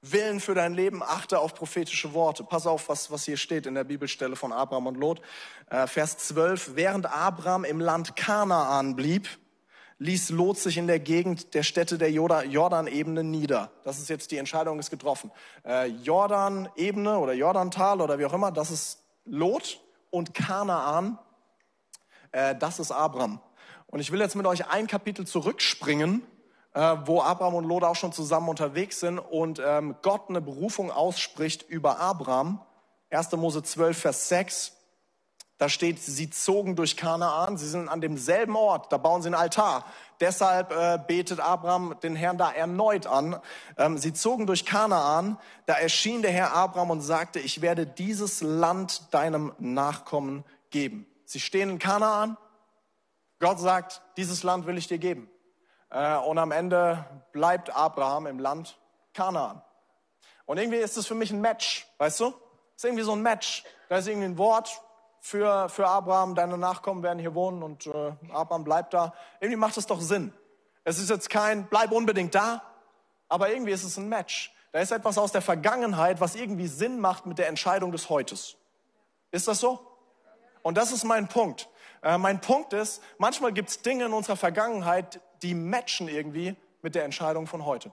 Willen für dein Leben, achte auf prophetische Worte. Pass auf, was, was hier steht in der Bibelstelle von Abraham und Lot. Äh, Vers 12. Während Abraham im Land Kanaan blieb, ließ Lot sich in der Gegend der Städte der Jordanebene nieder. Das ist jetzt die Entscheidung, ist getroffen. Äh, Jordanebene oder Jordantal oder wie auch immer, das ist Lot und Kanaan äh, das ist Abraham. Und ich will jetzt mit euch ein Kapitel zurückspringen, äh, wo Abraham und Lot auch schon zusammen unterwegs sind und ähm, Gott eine Berufung ausspricht über Abraham. 1. Mose 12, Vers 6. Da steht, sie zogen durch Kanaan, sie sind an demselben Ort, da bauen sie einen Altar. Deshalb äh, betet Abraham den Herrn da erneut an. Ähm, sie zogen durch Kanaan, da erschien der Herr Abraham und sagte, ich werde dieses Land deinem Nachkommen geben. Sie stehen in Kanaan, Gott sagt, dieses Land will ich dir geben. Äh, und am Ende bleibt Abraham im Land Kanaan. Und irgendwie ist es für mich ein Match, weißt du? ist irgendwie so ein Match. Da ist irgendwie ein Wort für, für Abraham, deine Nachkommen werden hier wohnen und äh, Abraham bleibt da. Irgendwie macht es doch Sinn. Es ist jetzt kein, bleib unbedingt da, aber irgendwie ist es ein Match. Da ist etwas aus der Vergangenheit, was irgendwie Sinn macht mit der Entscheidung des Heutes. Ist das so? Und das ist mein Punkt. Äh, mein Punkt ist, manchmal gibt es Dinge in unserer Vergangenheit, die matchen irgendwie mit der Entscheidung von heute.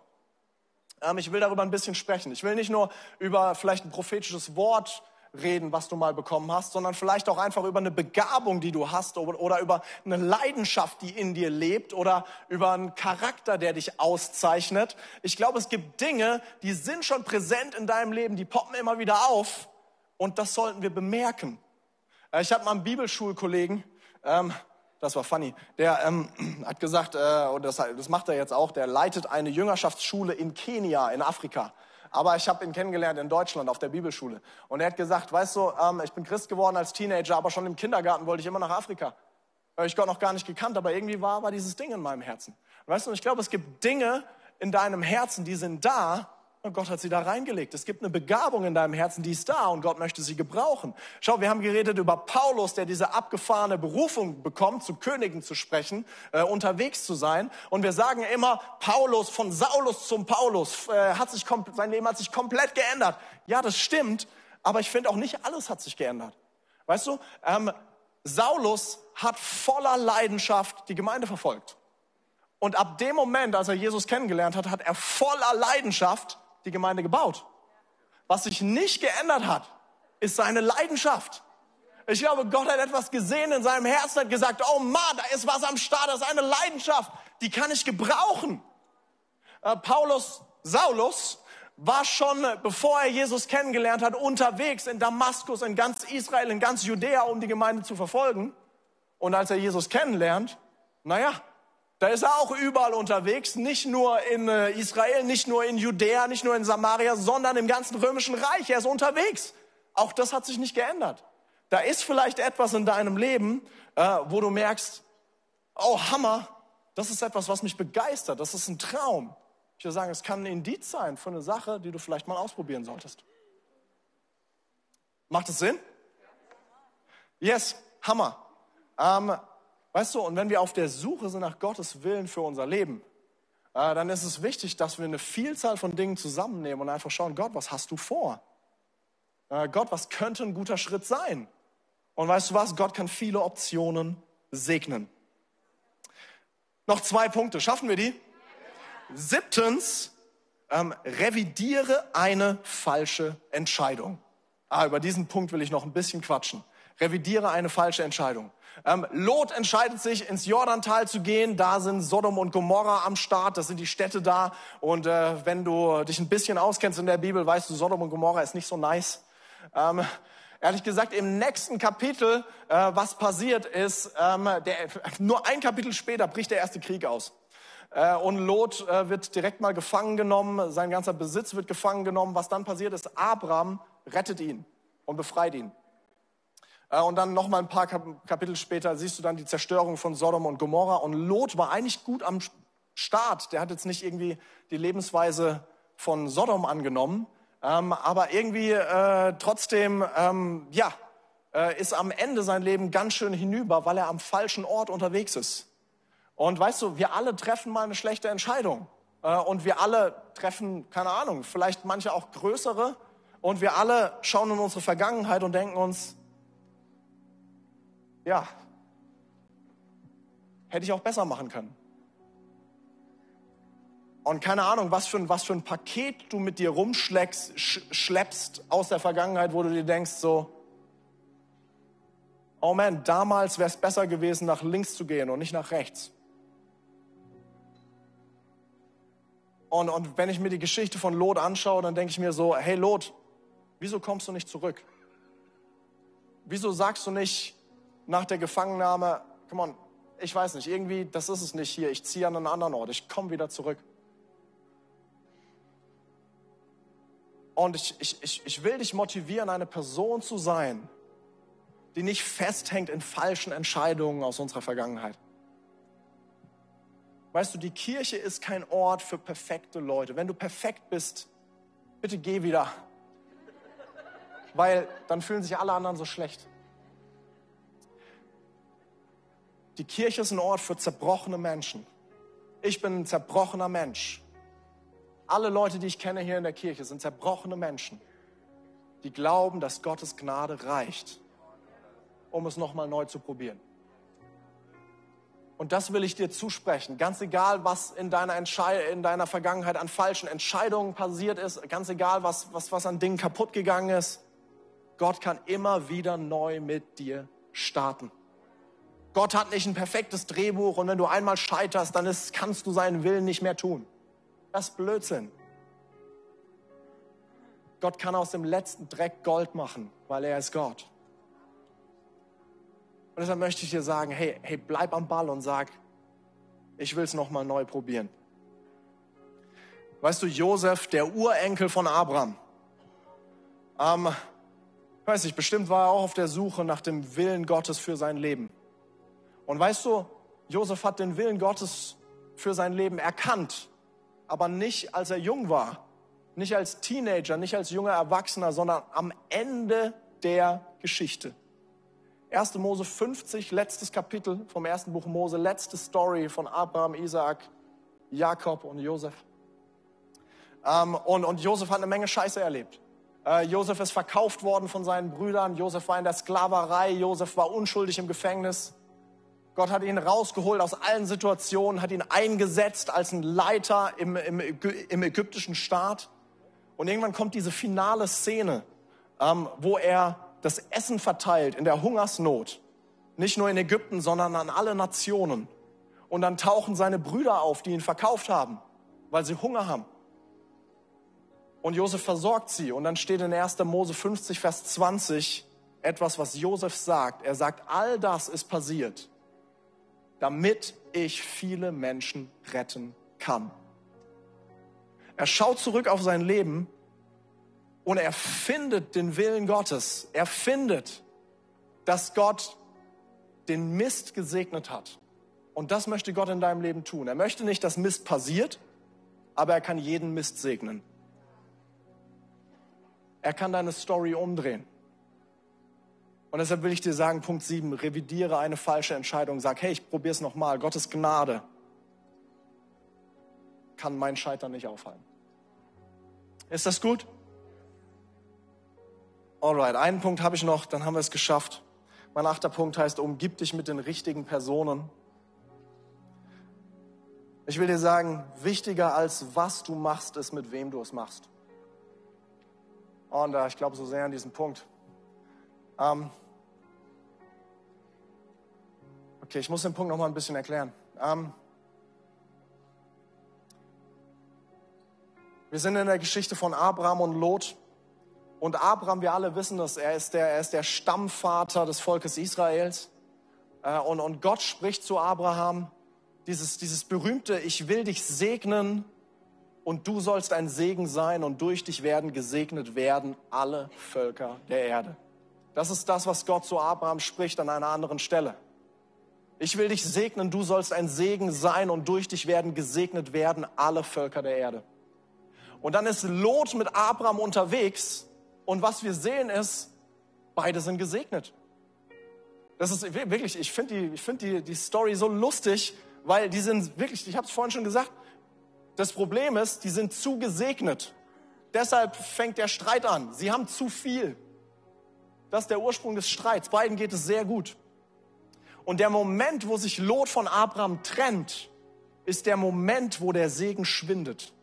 Ähm, ich will darüber ein bisschen sprechen. Ich will nicht nur über vielleicht ein prophetisches Wort reden, was du mal bekommen hast, sondern vielleicht auch einfach über eine Begabung, die du hast oder über eine Leidenschaft, die in dir lebt oder über einen Charakter, der dich auszeichnet. Ich glaube, es gibt Dinge, die sind schon präsent in deinem Leben, die poppen immer wieder auf und das sollten wir bemerken. Äh, ich habe mal einen Bibelschulkollegen, ähm, das war funny. Der ähm, hat gesagt, äh, und das, das macht er jetzt auch, der leitet eine Jüngerschaftsschule in Kenia, in Afrika. Aber ich habe ihn kennengelernt in Deutschland auf der Bibelschule. Und er hat gesagt, weißt du, ähm, ich bin Christ geworden als Teenager, aber schon im Kindergarten wollte ich immer nach Afrika. Weil ich Gott noch gar nicht gekannt, aber irgendwie war, war dieses Ding in meinem Herzen. Weißt du, ich glaube, es gibt Dinge in deinem Herzen, die sind da, und Gott hat sie da reingelegt. Es gibt eine Begabung in deinem Herzen, die ist da und Gott möchte sie gebrauchen. Schau, wir haben geredet über Paulus, der diese abgefahrene Berufung bekommt, zu Königen zu sprechen, äh, unterwegs zu sein. Und wir sagen immer, Paulus, von Saulus zum Paulus, äh, hat sich, sein Leben hat sich komplett geändert. Ja, das stimmt, aber ich finde auch nicht alles hat sich geändert. Weißt du, ähm, Saulus hat voller Leidenschaft die Gemeinde verfolgt. Und ab dem Moment, als er Jesus kennengelernt hat, hat er voller Leidenschaft die Gemeinde gebaut. Was sich nicht geändert hat, ist seine Leidenschaft. Ich glaube, Gott hat etwas gesehen in seinem Herzen, hat gesagt, oh Mann, da ist was am Start, das ist eine Leidenschaft, die kann ich gebrauchen. Äh, Paulus, Saulus, war schon, bevor er Jesus kennengelernt hat, unterwegs in Damaskus, in ganz Israel, in ganz Judäa, um die Gemeinde zu verfolgen. Und als er Jesus kennenlernt, naja, da ist er auch überall unterwegs, nicht nur in äh, Israel, nicht nur in Judäa, nicht nur in Samaria, sondern im ganzen römischen Reich. Er ist unterwegs. Auch das hat sich nicht geändert. Da ist vielleicht etwas in deinem Leben, äh, wo du merkst, oh Hammer, das ist etwas, was mich begeistert, das ist ein Traum. Ich würde sagen, es kann ein Indiz sein für eine Sache, die du vielleicht mal ausprobieren solltest. Macht es Sinn? Yes, Hammer. Ähm, Weißt du, und wenn wir auf der Suche sind nach Gottes Willen für unser Leben, äh, dann ist es wichtig, dass wir eine Vielzahl von Dingen zusammennehmen und einfach schauen, Gott, was hast du vor? Äh, Gott, was könnte ein guter Schritt sein? Und weißt du was? Gott kann viele Optionen segnen. Noch zwei Punkte. Schaffen wir die? Siebtens, ähm, revidiere eine falsche Entscheidung. Ah, über diesen Punkt will ich noch ein bisschen quatschen. Revidiere eine falsche Entscheidung. Ähm, Lot entscheidet sich, ins Jordantal zu gehen. Da sind Sodom und Gomorra am Start. Das sind die Städte da. Und äh, wenn du dich ein bisschen auskennst in der Bibel, weißt du, Sodom und Gomorra ist nicht so nice. Ähm, ehrlich gesagt, im nächsten Kapitel, äh, was passiert ist, ähm, der, nur ein Kapitel später bricht der erste Krieg aus. Äh, und Lot äh, wird direkt mal gefangen genommen. Sein ganzer Besitz wird gefangen genommen. Was dann passiert ist, Abraham rettet ihn und befreit ihn. Äh, und dann noch mal ein paar Kapitel später siehst du dann die Zerstörung von Sodom und Gomorra. Und Lot war eigentlich gut am Start. Der hat jetzt nicht irgendwie die Lebensweise von Sodom angenommen, ähm, aber irgendwie äh, trotzdem, ähm, ja, äh, ist am Ende sein Leben ganz schön hinüber, weil er am falschen Ort unterwegs ist. Und weißt du, wir alle treffen mal eine schlechte Entscheidung. Äh, und wir alle treffen, keine Ahnung, vielleicht manche auch größere. Und wir alle schauen in unsere Vergangenheit und denken uns, ja, hätte ich auch besser machen können. Und keine Ahnung, was für ein, was für ein Paket du mit dir rumschleppst sch, aus der Vergangenheit, wo du dir denkst so, oh man, damals wäre es besser gewesen, nach links zu gehen und nicht nach rechts. Und, und wenn ich mir die Geschichte von Lot anschaue, dann denke ich mir so, hey Lot, wieso kommst du nicht zurück? Wieso sagst du nicht nach der Gefangennahme, come on, ich weiß nicht, irgendwie, das ist es nicht hier, ich ziehe an einen anderen Ort, ich komme wieder zurück. Und ich, ich, ich, ich will dich motivieren, eine Person zu sein, die nicht festhängt in falschen Entscheidungen aus unserer Vergangenheit. Weißt du, die Kirche ist kein Ort für perfekte Leute. Wenn du perfekt bist, bitte geh wieder. Weil dann fühlen sich alle anderen so schlecht. Die Kirche ist ein Ort für zerbrochene Menschen. Ich bin ein zerbrochener Mensch. Alle Leute, die ich kenne hier in der Kirche, sind zerbrochene Menschen, die glauben, dass Gottes Gnade reicht, um es nochmal neu zu probieren. Und das will ich dir zusprechen. Ganz egal, was in deiner, Entschei in deiner Vergangenheit an falschen Entscheidungen passiert ist, ganz egal, was, was, was an Dingen kaputt gegangen ist, Gott kann immer wieder neu mit dir starten. Gott hat nicht ein perfektes Drehbuch und wenn du einmal scheiterst, dann ist, kannst du seinen Willen nicht mehr tun. Das ist Blödsinn. Gott kann aus dem letzten Dreck Gold machen, weil er ist Gott. Und deshalb möchte ich dir sagen, hey, hey, bleib am Ball und sag, ich will es nochmal neu probieren. Weißt du, Josef, der Urenkel von Abraham, ähm, weiß ich, bestimmt war er auch auf der Suche nach dem Willen Gottes für sein Leben. Und weißt du, Josef hat den Willen Gottes für sein Leben erkannt, aber nicht als er jung war, nicht als Teenager, nicht als junger Erwachsener, sondern am Ende der Geschichte. 1. Mose 50, letztes Kapitel vom ersten Buch Mose, letzte Story von Abraham, Isaac, Jakob und Josef. Ähm, und, und Josef hat eine Menge Scheiße erlebt. Äh, Josef ist verkauft worden von seinen Brüdern. Josef war in der Sklaverei. Josef war unschuldig im Gefängnis. Gott hat ihn rausgeholt aus allen Situationen, hat ihn eingesetzt als ein Leiter im, im, im ägyptischen Staat. Und irgendwann kommt diese finale Szene, ähm, wo er das Essen verteilt in der Hungersnot. Nicht nur in Ägypten, sondern an alle Nationen. Und dann tauchen seine Brüder auf, die ihn verkauft haben, weil sie Hunger haben. Und Josef versorgt sie. Und dann steht in 1. Mose 50, Vers 20 etwas, was Josef sagt. Er sagt, all das ist passiert, damit ich viele Menschen retten kann. Er schaut zurück auf sein Leben und er findet den Willen Gottes. Er findet, dass Gott den Mist gesegnet hat. Und das möchte Gott in deinem Leben tun. Er möchte nicht, dass Mist passiert, aber er kann jeden Mist segnen. Er kann deine Story umdrehen. Und deshalb will ich dir sagen, Punkt 7, revidiere eine falsche Entscheidung. Sag, hey, ich probiere es nochmal. Gottes Gnade kann mein Scheitern nicht aufhalten. Ist das gut? Alright, einen Punkt habe ich noch, dann haben wir es geschafft. Mein achter Punkt heißt, umgib dich mit den richtigen Personen. Ich will dir sagen, wichtiger als was du machst, ist mit wem du es machst. Und ich glaube so sehr an diesen Punkt. Ähm okay, ich muss den Punkt noch mal ein bisschen erklären. Ähm wir sind in der Geschichte von Abraham und Lot. Und Abraham, wir alle wissen das, er ist der, er ist der Stammvater des Volkes Israels. Äh, und, und Gott spricht zu Abraham dieses, dieses berühmte, ich will dich segnen und du sollst ein Segen sein und durch dich werden gesegnet werden alle Völker der Erde. Das ist das, was Gott zu Abraham spricht an einer anderen Stelle. Ich will dich segnen, du sollst ein Segen sein und durch dich werden gesegnet werden alle Völker der Erde. Und dann ist Lot mit Abraham unterwegs und was wir sehen ist, beide sind gesegnet. Das ist wirklich, ich finde die, find die, die Story so lustig, weil die sind wirklich, ich habe es vorhin schon gesagt, das Problem ist, die sind zu gesegnet. Deshalb fängt der Streit an. Sie haben zu viel. Das ist der Ursprung des Streits. Beiden geht es sehr gut. Und der Moment, wo sich Lot von Abraham trennt, ist der Moment, wo der Segen schwindet.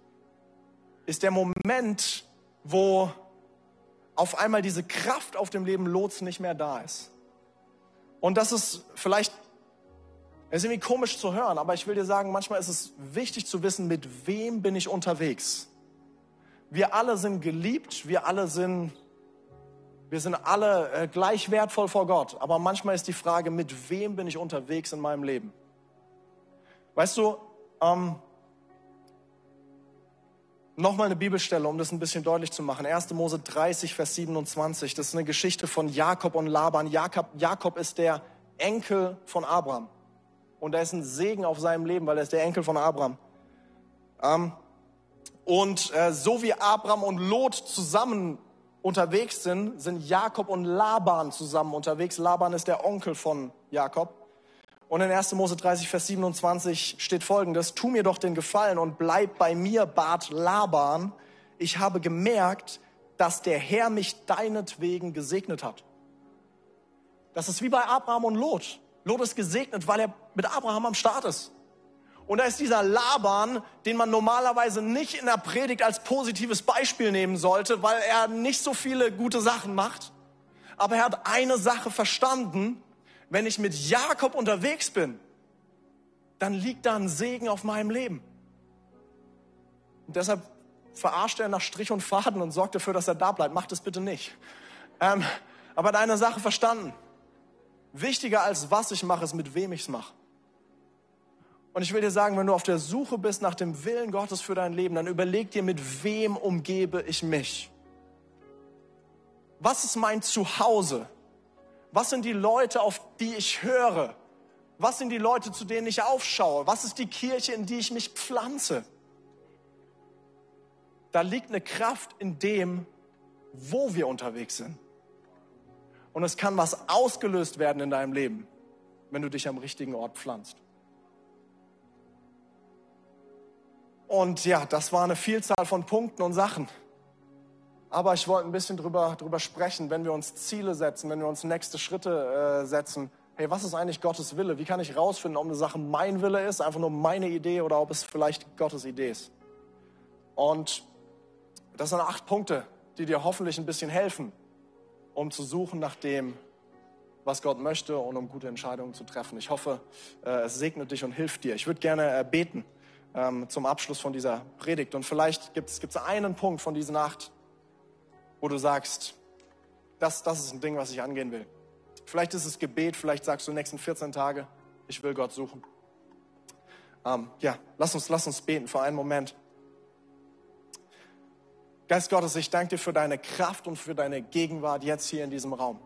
Ist der Moment, wo auf einmal diese Kraft auf dem Leben Lots nicht mehr da ist. Und das ist vielleicht Es ist irgendwie komisch zu hören, aber ich will dir sagen, manchmal ist es wichtig zu wissen, mit wem bin ich unterwegs. Wir alle sind geliebt, wir alle sind, wir sind alle äh, gleich wertvoll vor Gott. Aber manchmal ist die Frage, mit wem bin ich unterwegs in meinem Leben? Weißt du, ähm, Nochmal eine Bibelstelle, um das ein bisschen deutlich zu machen. 1. Mose 30, Vers 27. Das ist eine Geschichte von Jakob und Laban. Jakob, Jakob ist der Enkel von Abraham. Und da ist ein Segen auf seinem Leben, weil er ist der Enkel von Abraham. Ähm, und äh, so wie Abraham und Lot zusammen unterwegs sind, sind Jakob und Laban zusammen unterwegs. Laban ist der Onkel von Jakob. Und in 1. Mose 30, Vers 27 steht folgendes, tu mir doch den Gefallen und bleib bei mir, bat Laban. Ich habe gemerkt, dass der Herr mich deinetwegen gesegnet hat. Das ist wie bei Abraham und Lot. Lot ist gesegnet, weil er mit Abraham am Start ist. Und da ist dieser Laban, den man normalerweise nicht in der Predigt als positives Beispiel nehmen sollte, weil er nicht so viele gute Sachen macht. Aber er hat eine Sache verstanden, wenn ich mit Jakob unterwegs bin, dann liegt da ein Segen auf meinem Leben. Und deshalb verarscht er nach Strich und Faden und sorgt dafür, dass er da bleibt. Macht es bitte nicht. Ähm, aber hat eine Sache verstanden. Wichtiger als was ich mache, ist mit wem ich es mache. Und ich will dir sagen, wenn du auf der Suche bist nach dem Willen Gottes für dein Leben, dann überleg dir, mit wem umgebe ich mich? Was ist mein Zuhause? Was sind die Leute, auf die ich höre? Was sind die Leute, zu denen ich aufschaue? Was ist die Kirche, in die ich mich pflanze? Da liegt eine Kraft in dem, wo wir unterwegs sind. Und es kann was ausgelöst werden in deinem Leben, wenn du dich am richtigen Ort pflanzt. Und ja, das war eine Vielzahl von Punkten und Sachen. Aber ich wollte ein bisschen drüber, drüber sprechen, wenn wir uns Ziele setzen, wenn wir uns nächste Schritte äh, setzen. Hey, was ist eigentlich Gottes Wille? Wie kann ich rausfinden, ob eine Sache mein Wille ist, einfach nur meine Idee oder ob es vielleicht Gottes Idee ist? Und das sind acht Punkte, die dir hoffentlich ein bisschen helfen, um zu suchen nach dem, was Gott möchte und um gute Entscheidungen zu treffen. Ich hoffe, äh, es segnet dich und hilft dir. Ich würde gerne äh, beten ähm, zum Abschluss von dieser Predigt. Und vielleicht gibt es einen Punkt von diesen acht, wo du sagst, das, das ist ein Ding, was ich angehen will. Vielleicht ist es Gebet, vielleicht sagst du nächsten 14 Tage, ich will Gott suchen. Ähm, ja, lass uns, lass uns beten für einen Moment. Geist Gottes, ich danke dir für deine Kraft und für deine Gegenwart jetzt hier in diesem Raum.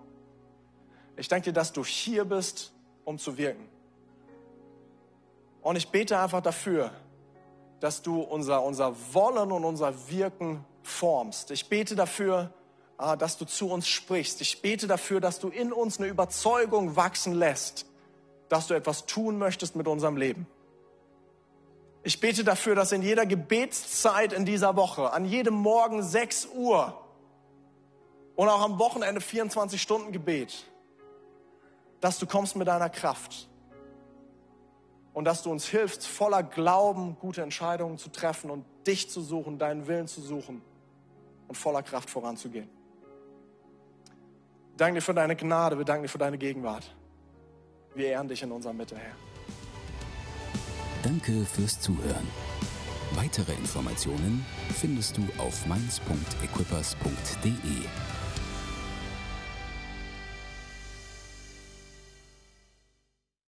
Ich danke dir, dass du hier bist, um zu wirken. Und ich bete einfach dafür, dass du unser, unser Wollen und unser Wirken formst. Ich bete dafür, ah, dass du zu uns sprichst. Ich bete dafür, dass du in uns eine Überzeugung wachsen lässt, dass du etwas tun möchtest mit unserem Leben. Ich bete dafür, dass in jeder Gebetszeit in dieser Woche, an jedem Morgen 6 Uhr und auch am Wochenende 24 Stunden Gebet, dass du kommst mit deiner Kraft und dass du uns hilfst, voller Glauben gute Entscheidungen zu treffen und dich zu suchen, deinen Willen zu suchen und voller Kraft voranzugehen. Danke dir für deine Gnade, wir danken dir für deine Gegenwart. Wir ehren dich in unserer Mitte, Herr. Danke fürs Zuhören. Weitere Informationen findest du auf mainz.equippers.de.